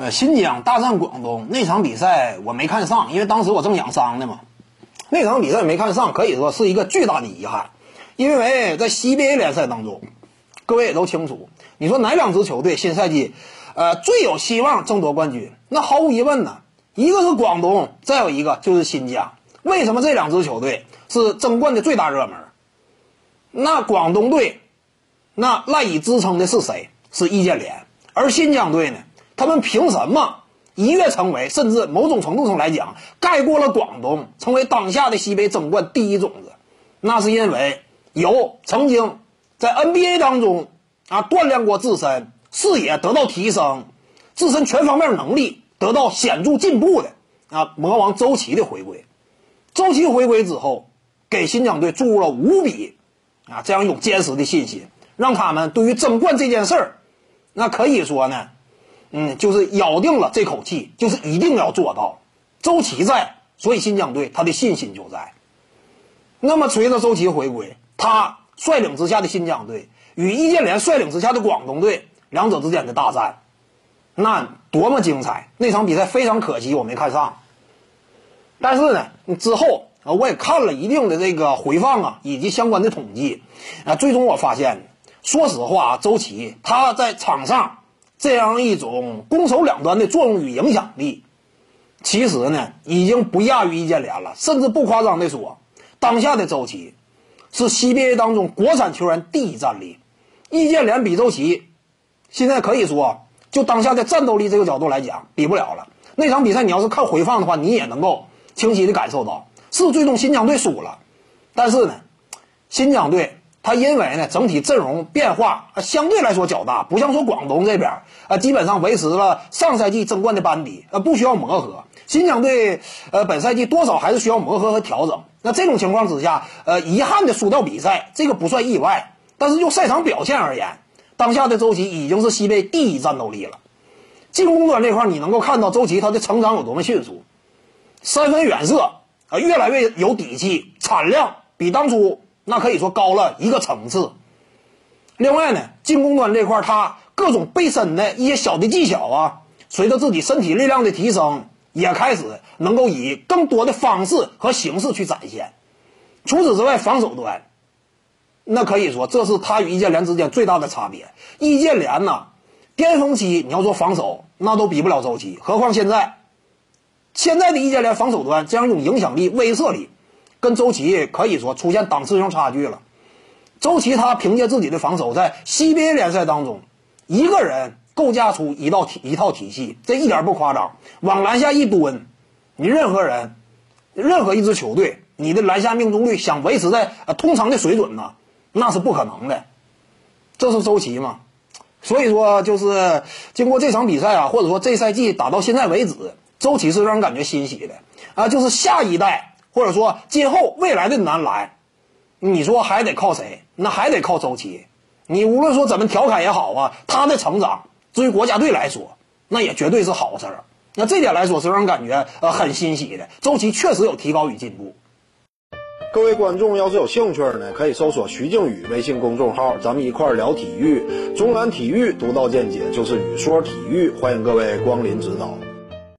呃，新疆大战广东那场比赛我没看上，因为当时我正养伤呢嘛。那场比赛没看上，可以说是一个巨大的遗憾，因为在 CBA 联赛当中，各位也都清楚，你说哪两支球队新赛季，呃，最有希望争夺冠军？那毫无疑问呢，一个是广东，再有一个就是新疆。为什么这两支球队是争冠的最大热门？那广东队，那赖以支撑的是谁？是易建联。而新疆队呢？他们凭什么一跃成为，甚至某种程度上来讲，盖过了广东，成为当下的西北争冠第一种子？那是因为有曾经在 NBA 当中啊锻炼过自身，视野得到提升，自身全方面能力得到显著进步的啊魔王周琦的回归。周琦回归之后，给新疆队注入了无比啊这样一种坚实的信心，让他们对于争冠这件事儿，那可以说呢。嗯，就是咬定了这口气，就是一定要做到。周琦在，所以新疆队他的信心就在。那么随着周琦回归，他率领之下的新疆队与易建联率领之下的广东队两者之间的大战，那多么精彩！那场比赛非常可惜我没看上。但是呢，之后啊我也看了一定的这个回放啊，以及相关的统计啊，最终我发现，说实话啊，周琦他在场上。这样一种攻守两端的作用与影响力，其实呢，已经不亚于易建联了。甚至不夸张的说，当下的周琦是 CBA 当中国产球员第一战力。易建联比周琦，现在可以说，就当下的战斗力这个角度来讲，比不了了。那场比赛你要是看回放的话，你也能够清晰的感受到，是最终新疆队输了。但是呢，新疆队。他因为呢，整体阵容变化相对来说较大，不像说广东这边啊，基本上维持了上赛季争冠的班底，呃，不需要磨合。新疆队呃，本赛季多少还是需要磨合和调整。那这种情况之下，呃，遗憾的输掉比赛，这个不算意外。但是就赛场表现而言，当下的周琦已经是西北第一战斗力了。进攻端这块，你能够看到周琦他的成长有多么迅速，三分远射啊，越来越有底气，产量比当初。那可以说高了一个层次。另外呢，进攻端这块他各种背身的一些小的技巧啊，随着自己身体力量的提升，也开始能够以更多的方式和形式去展现。除此之外，防守端，那可以说这是他与易建联之间最大的差别。易建联呢，巅峰期你要说防守，那都比不了周琦，何况现在，现在的易建联防守端这样一种影响力、威慑力。跟周琦可以说出现档次上差距了。周琦他凭借自己的防守，在 CBA 联赛当中，一个人构架出一道体一套体系，这一点不夸张。往篮下一蹲，你任何人，任何一支球队，你的篮下命中率想维持在呃通常的水准呢，那是不可能的。这是周琦嘛？所以说，就是经过这场比赛啊，或者说这赛季打到现在为止，周琦是让人感觉欣喜的啊，就是下一代。或者说，今后未来的男篮，你说还得靠谁？那还得靠周琦。你无论说怎么调侃也好啊，他的成长，对于国家队来说，那也绝对是好事儿。那这点来说是让人感觉呃很欣喜的。周琦确实有提高与进步。各位观众要是有兴趣呢，可以搜索徐静宇微信公众号，咱们一块聊体育。中南体育独到见解就是语说体育，欢迎各位光临指导。